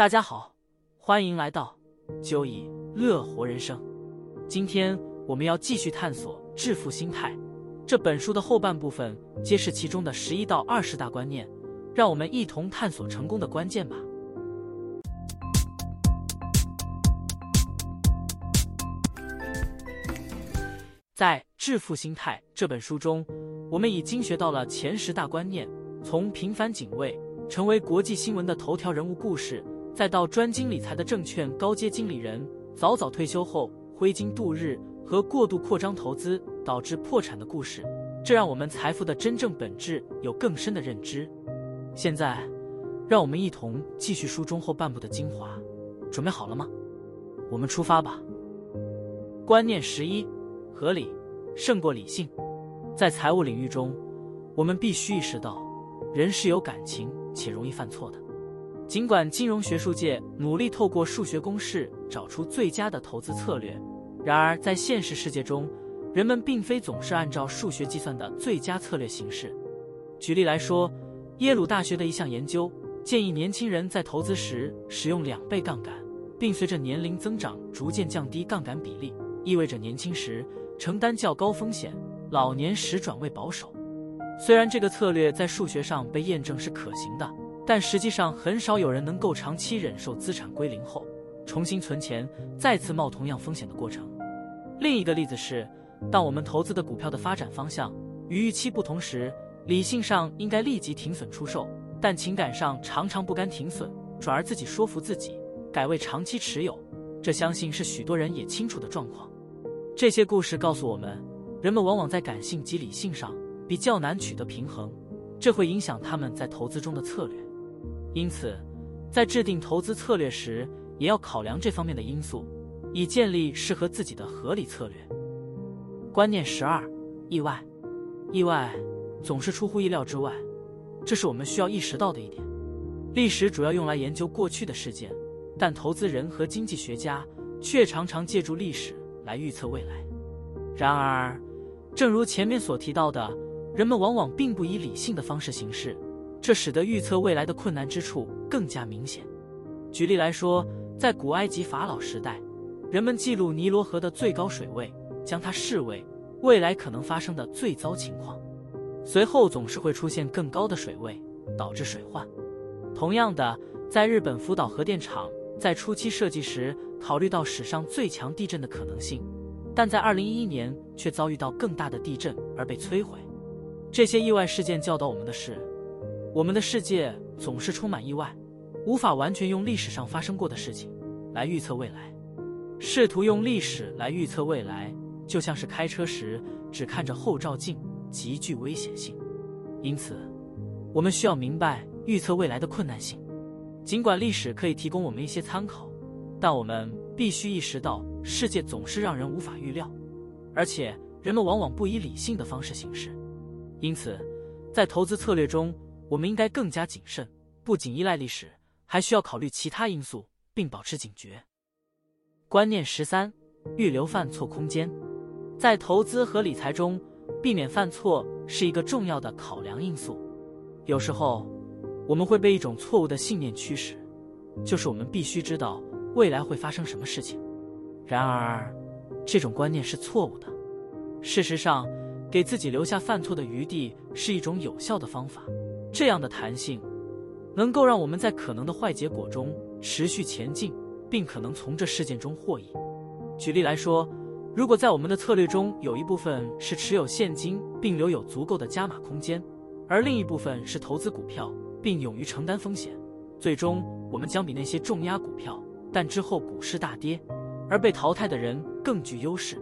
大家好，欢迎来到就以乐活人生。今天我们要继续探索致富心态。这本书的后半部分揭示其中的十一到二十大观念，让我们一同探索成功的关键吧。在《致富心态》这本书中，我们已经学到了前十大观念，从平凡警卫成为国际新闻的头条人物故事。再到专精理财的证券高阶经理人，早早退休后挥金度日和过度扩张投资导致破产的故事，这让我们财富的真正本质有更深的认知。现在，让我们一同继续书中后半部的精华，准备好了吗？我们出发吧。观念十一：合理胜过理性。在财务领域中，我们必须意识到，人是有感情且容易犯错的。尽管金融学术界努力透过数学公式找出最佳的投资策略，然而在现实世界中，人们并非总是按照数学计算的最佳策略行事。举例来说，耶鲁大学的一项研究建议年轻人在投资时使用两倍杠杆，并随着年龄增长逐渐降低杠杆比例，意味着年轻时承担较高风险，老年时转为保守。虽然这个策略在数学上被验证是可行的。但实际上，很少有人能够长期忍受资产归零后重新存钱、再次冒同样风险的过程。另一个例子是，当我们投资的股票的发展方向与预期不同时，理性上应该立即停损出售，但情感上常常不甘停损，转而自己说服自己改为长期持有。这相信是许多人也清楚的状况。这些故事告诉我们，人们往往在感性及理性上比较难取得平衡，这会影响他们在投资中的策略。因此，在制定投资策略时，也要考量这方面的因素，以建立适合自己的合理策略。观念十二：意外，意外总是出乎意料之外，这是我们需要意识到的一点。历史主要用来研究过去的事件，但投资人和经济学家却常常借助历史来预测未来。然而，正如前面所提到的，人们往往并不以理性的方式行事。这使得预测未来的困难之处更加明显。举例来说，在古埃及法老时代，人们记录尼罗河的最高水位，将它视为未来可能发生的最糟情况。随后总是会出现更高的水位，导致水患。同样的，在日本福岛核电厂在初期设计时，考虑到史上最强地震的可能性，但在2011年却遭遇到更大的地震而被摧毁。这些意外事件教导我们的是。我们的世界总是充满意外，无法完全用历史上发生过的事情来预测未来。试图用历史来预测未来，就像是开车时只看着后照镜，极具危险性。因此，我们需要明白预测未来的困难性。尽管历史可以提供我们一些参考，但我们必须意识到，世界总是让人无法预料，而且人们往往不以理性的方式行事。因此，在投资策略中，我们应该更加谨慎，不仅依赖历史，还需要考虑其他因素，并保持警觉。观念十三：预留犯错空间。在投资和理财中，避免犯错是一个重要的考量因素。有时候，我们会被一种错误的信念驱使，就是我们必须知道未来会发生什么事情。然而，这种观念是错误的。事实上，给自己留下犯错的余地是一种有效的方法。这样的弹性，能够让我们在可能的坏结果中持续前进，并可能从这事件中获益。举例来说，如果在我们的策略中有一部分是持有现金并留有足够的加码空间，而另一部分是投资股票并勇于承担风险，最终我们将比那些重压股票但之后股市大跌而被淘汰的人更具优势。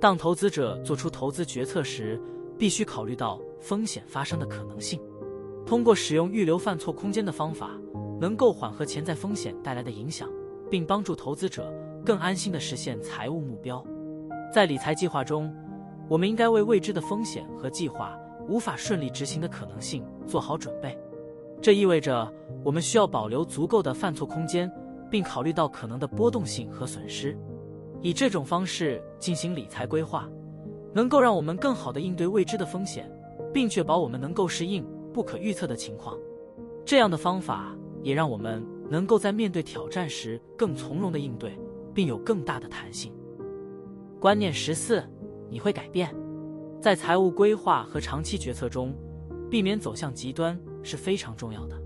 当投资者做出投资决策时，必须考虑到风险发生的可能性。通过使用预留犯错空间的方法，能够缓和潜在风险带来的影响，并帮助投资者更安心的实现财务目标。在理财计划中，我们应该为未知的风险和计划无法顺利执行的可能性做好准备。这意味着我们需要保留足够的犯错空间，并考虑到可能的波动性和损失。以这种方式进行理财规划，能够让我们更好地应对未知的风险，并确保我们能够适应。不可预测的情况，这样的方法也让我们能够在面对挑战时更从容的应对，并有更大的弹性。观念十四，你会改变。在财务规划和长期决策中，避免走向极端是非常重要的。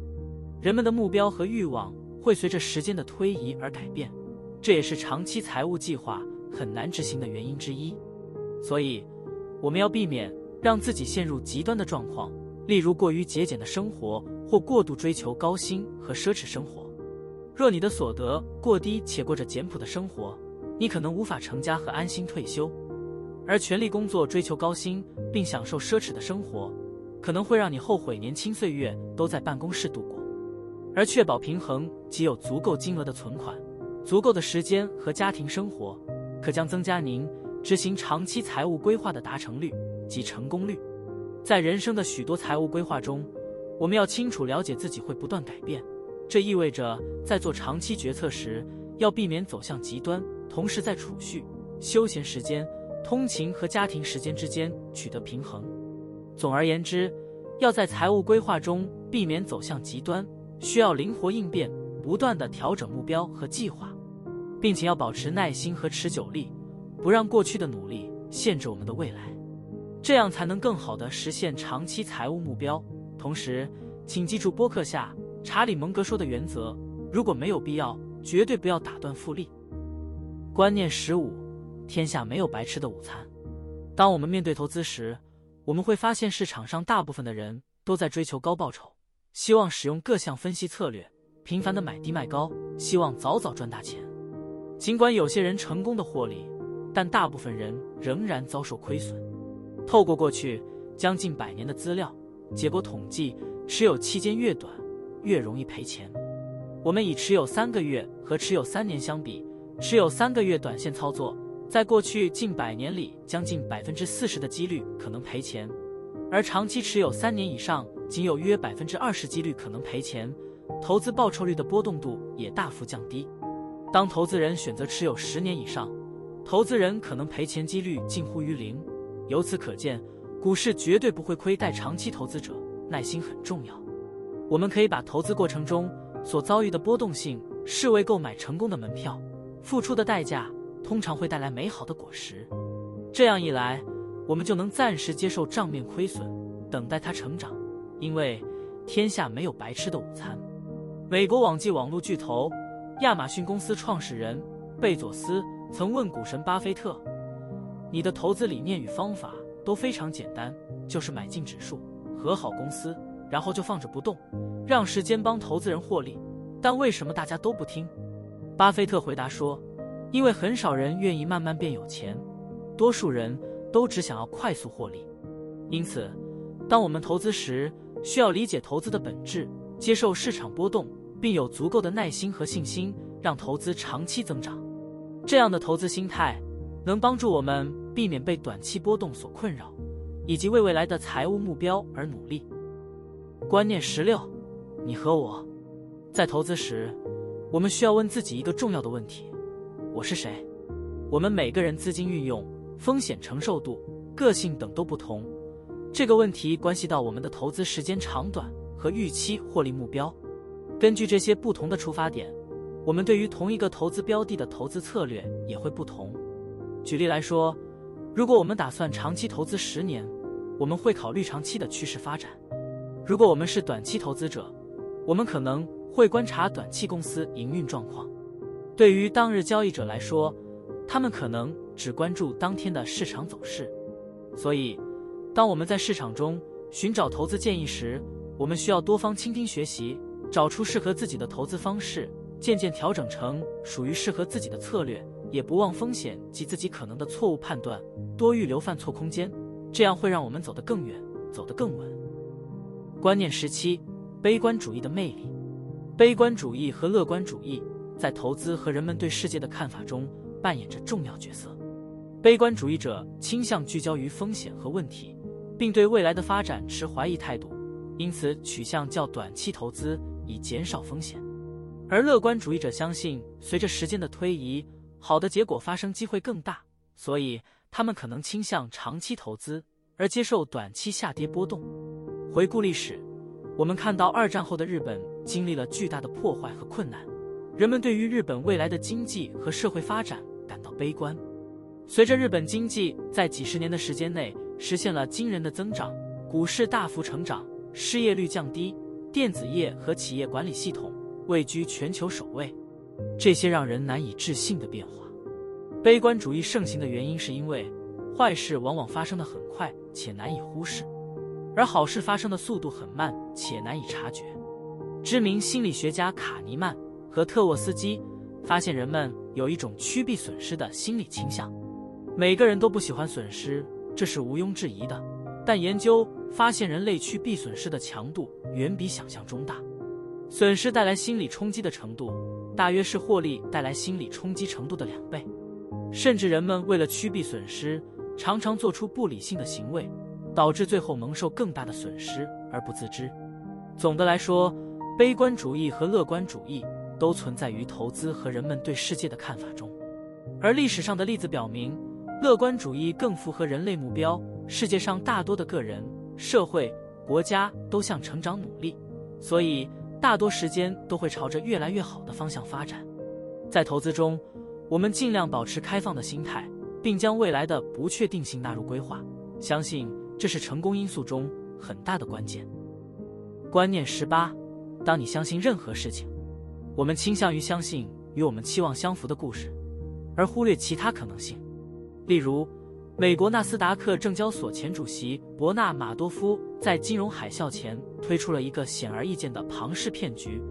人们的目标和欲望会随着时间的推移而改变，这也是长期财务计划很难执行的原因之一。所以，我们要避免让自己陷入极端的状况，例如过于节俭的生活或过度追求高薪和奢侈生活。若你的所得过低且过着简朴的生活，你可能无法成家和安心退休；而全力工作追求高薪并享受奢侈的生活，可能会让你后悔年轻岁月都在办公室度过。而确保平衡，即有足够金额的存款、足够的时间和家庭生活，可将增加您。执行长期财务规划的达成率及成功率，在人生的许多财务规划中，我们要清楚了解自己会不断改变。这意味着在做长期决策时，要避免走向极端，同时在储蓄、休闲时间、通勤和家庭时间之间取得平衡。总而言之，要在财务规划中避免走向极端，需要灵活应变，不断的调整目标和计划，并且要保持耐心和持久力。不让过去的努力限制我们的未来，这样才能更好的实现长期财务目标。同时，请记住播客下查理·蒙格说的原则：如果没有必要，绝对不要打断复利。观念十五：天下没有白吃的午餐。当我们面对投资时，我们会发现市场上大部分的人都在追求高报酬，希望使用各项分析策略，频繁的买低卖高，希望早早赚大钱。尽管有些人成功的获利。但大部分人仍然遭受亏损。透过过去将近百年的资料结果统计，持有期间越短，越容易赔钱。我们以持有三个月和持有三年相比，持有三个月短线操作，在过去近百年里，将近百分之四十的几率可能赔钱；而长期持有三年以上，仅有约百分之二十几率可能赔钱。投资报酬率的波动度也大幅降低。当投资人选择持有十年以上，投资人可能赔钱几率近乎于零，由此可见，股市绝对不会亏待长期投资者。耐心很重要。我们可以把投资过程中所遭遇的波动性视为购买成功的门票，付出的代价通常会带来美好的果实。这样一来，我们就能暂时接受账面亏损，等待它成长。因为天下没有白吃的午餐。美国网际网络巨头亚马逊公司创始人贝佐斯。曾问股神巴菲特：“你的投资理念与方法都非常简单，就是买进指数和好公司，然后就放着不动，让时间帮投资人获利。但为什么大家都不听？”巴菲特回答说：“因为很少人愿意慢慢变有钱，多数人都只想要快速获利。因此，当我们投资时，需要理解投资的本质，接受市场波动，并有足够的耐心和信心，让投资长期增长。”这样的投资心态能帮助我们避免被短期波动所困扰，以及为未来的财务目标而努力。观念十六：你和我在投资时，我们需要问自己一个重要的问题：我是谁？我们每个人资金运用、风险承受度、个性等都不同，这个问题关系到我们的投资时间长短和预期获利目标。根据这些不同的出发点。我们对于同一个投资标的的投资策略也会不同。举例来说，如果我们打算长期投资十年，我们会考虑长期的趋势发展；如果我们是短期投资者，我们可能会观察短期公司营运状况。对于当日交易者来说，他们可能只关注当天的市场走势。所以，当我们在市场中寻找投资建议时，我们需要多方倾听学习，找出适合自己的投资方式。渐渐调整成属于适合自己的策略，也不忘风险及自己可能的错误判断，多预留犯错空间，这样会让我们走得更远，走得更稳。观念十七：悲观主义的魅力。悲观主义和乐观主义在投资和人们对世界的看法中扮演着重要角色。悲观主义者倾向聚焦于风险和问题，并对未来的发展持怀疑态度，因此取向较短期投资，以减少风险。而乐观主义者相信，随着时间的推移，好的结果发生机会更大，所以他们可能倾向长期投资，而接受短期下跌波动。回顾历史，我们看到二战后的日本经历了巨大的破坏和困难，人们对于日本未来的经济和社会发展感到悲观。随着日本经济在几十年的时间内实现了惊人的增长，股市大幅成长，失业率降低，电子业和企业管理系统位居全球首位，这些让人难以置信的变化。悲观主义盛行的原因是因为坏事往往发生的很快且难以忽视，而好事发生的速度很慢且难以察觉。知名心理学家卡尼曼和特沃斯基发现人们有一种趋避损失的心理倾向。每个人都不喜欢损失，这是毋庸置疑的。但研究发现，人类趋避损失的强度远比想象中大。损失带来心理冲击的程度，大约是获利带来心理冲击程度的两倍。甚至人们为了趋避损失，常常做出不理性的行为，导致最后蒙受更大的损失而不自知。总的来说，悲观主义和乐观主义都存在于投资和人们对世界的看法中，而历史上的例子表明。乐观主义更符合人类目标。世界上大多的个人、社会、国家都向成长努力，所以大多时间都会朝着越来越好的方向发展。在投资中，我们尽量保持开放的心态，并将未来的不确定性纳入规划。相信这是成功因素中很大的关键。观念十八：当你相信任何事情，我们倾向于相信与我们期望相符的故事，而忽略其他可能性。例如，美国纳斯达克证交所前主席伯纳·马多夫在金融海啸前推出了一个显而易见的庞氏骗局，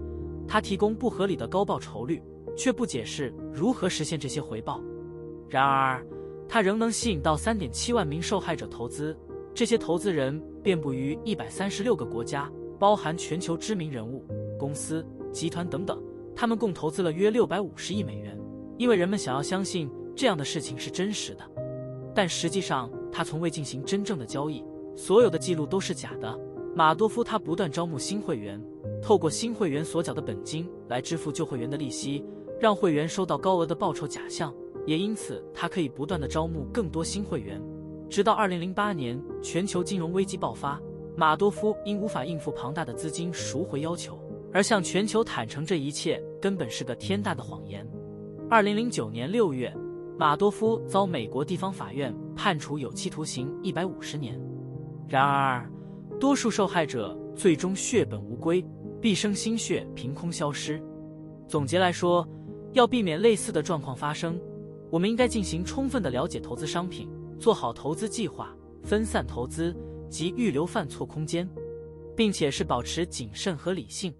他提供不合理的高报酬率，却不解释如何实现这些回报。然而，他仍能吸引到三点七万名受害者投资，这些投资人遍布于一百三十六个国家，包含全球知名人物、公司、集团等等，他们共投资了约六百五十亿美元，因为人们想要相信。这样的事情是真实的，但实际上他从未进行真正的交易，所有的记录都是假的。马多夫他不断招募新会员，透过新会员所缴的本金来支付旧会员的利息，让会员收到高额的报酬假象，也因此他可以不断的招募更多新会员，直到二零零八年全球金融危机爆发，马多夫因无法应付庞大的资金赎回要求，而向全球坦诚这一切根本是个天大的谎言。二零零九年六月。马多夫遭美国地方法院判处有期徒刑一百五十年，然而，多数受害者最终血本无归，毕生心血凭空消失。总结来说，要避免类似的状况发生，我们应该进行充分的了解投资商品，做好投资计划，分散投资及预留犯错空间，并且是保持谨慎和理性，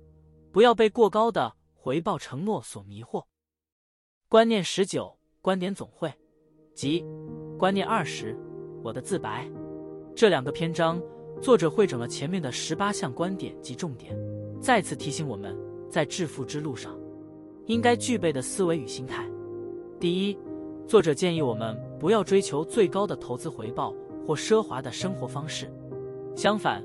不要被过高的回报承诺所迷惑。观念十九。观点总会，即观念二十，我的自白。这两个篇章，作者汇整了前面的十八项观点及重点，再次提醒我们在致富之路上应该具备的思维与心态。第一，作者建议我们不要追求最高的投资回报或奢华的生活方式，相反，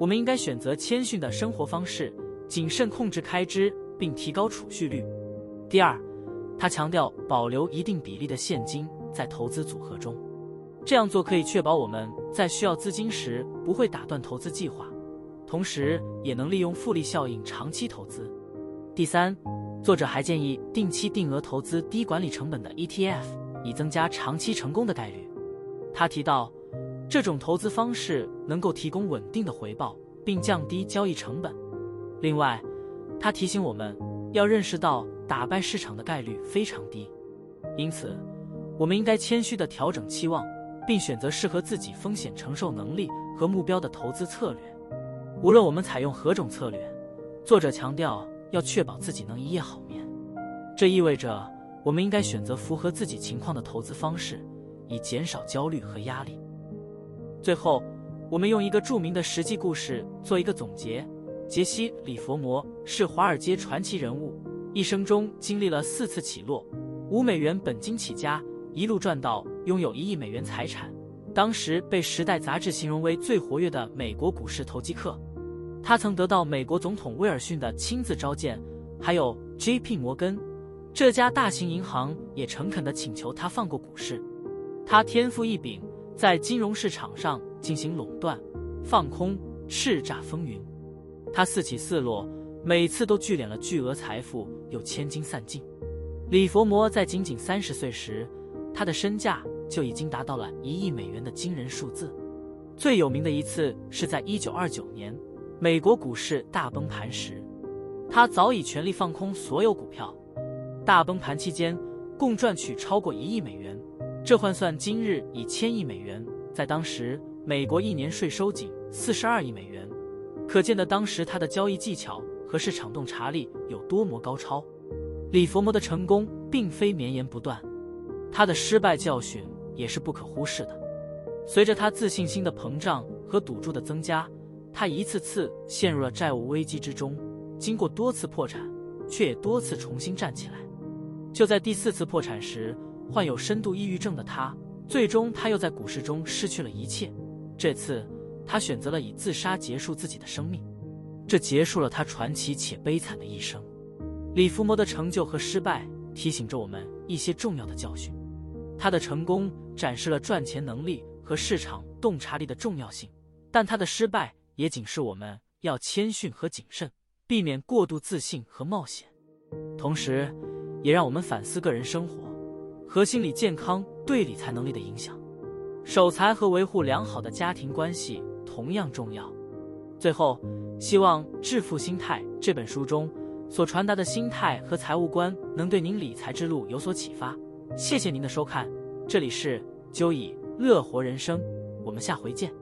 我们应该选择谦逊的生活方式，谨慎控制开支，并提高储蓄率。第二。他强调保留一定比例的现金在投资组合中，这样做可以确保我们在需要资金时不会打断投资计划，同时也能利用复利效应长期投资。第三，作者还建议定期定额投资低管理成本的 ETF，以增加长期成功的概率。他提到，这种投资方式能够提供稳定的回报，并降低交易成本。另外，他提醒我们要认识到。打败市场的概率非常低，因此，我们应该谦虚地调整期望，并选择适合自己风险承受能力和目标的投资策略。无论我们采用何种策略，作者强调要确保自己能一夜好眠。这意味着我们应该选择符合自己情况的投资方式，以减少焦虑和压力。最后，我们用一个著名的实际故事做一个总结：杰西·里佛摩是华尔街传奇人物。一生中经历了四次起落，五美元本金起家，一路赚到拥有一亿美元财产。当时被《时代》杂志形容为最活跃的美国股市投机客。他曾得到美国总统威尔逊的亲自召见，还有 J.P. 摩根这家大型银行也诚恳地请求他放过股市。他天赋异禀，在金融市场上进行垄断、放空、叱咤风云。他四起四落。每次都聚敛了巨额财富，又千金散尽。李佛摩在仅仅三十岁时，他的身价就已经达到了一亿美元的惊人数字。最有名的一次是在一九二九年，美国股市大崩盘时，他早已全力放空所有股票。大崩盘期间，共赚取超过一亿美元，这换算今日以千亿美元，在当时美国一年税收仅四十二亿美元，可见的当时他的交易技巧和市场洞察力有多么高超。李佛摩的成功并非绵延不断，他的失败教训也是不可忽视的。随着他自信心的膨胀和赌注的增加，他一次次陷入了债务危机之中。经过多次破产，却也多次重新站起来。就在第四次破产时，患有深度抑郁症的他，最终他又在股市中失去了一切。这次，他选择了以自杀结束自己的生命。这结束了他传奇且悲惨的一生。李福摩的成就和失败提醒着我们一些重要的教训。他的成功展示了赚钱能力。和市场洞察力的重要性，但他的失败也警示我们要谦逊和谨慎，避免过度自信和冒险。同时，也让我们反思个人生活和心理健康对理财能力的影响。守财和维护良好的家庭关系同样重要。最后，希望《致富心态》这本书中所传达的心态和财务观能对您理财之路有所启发。谢谢您的收看，这里是九以。乐活人生，我们下回见。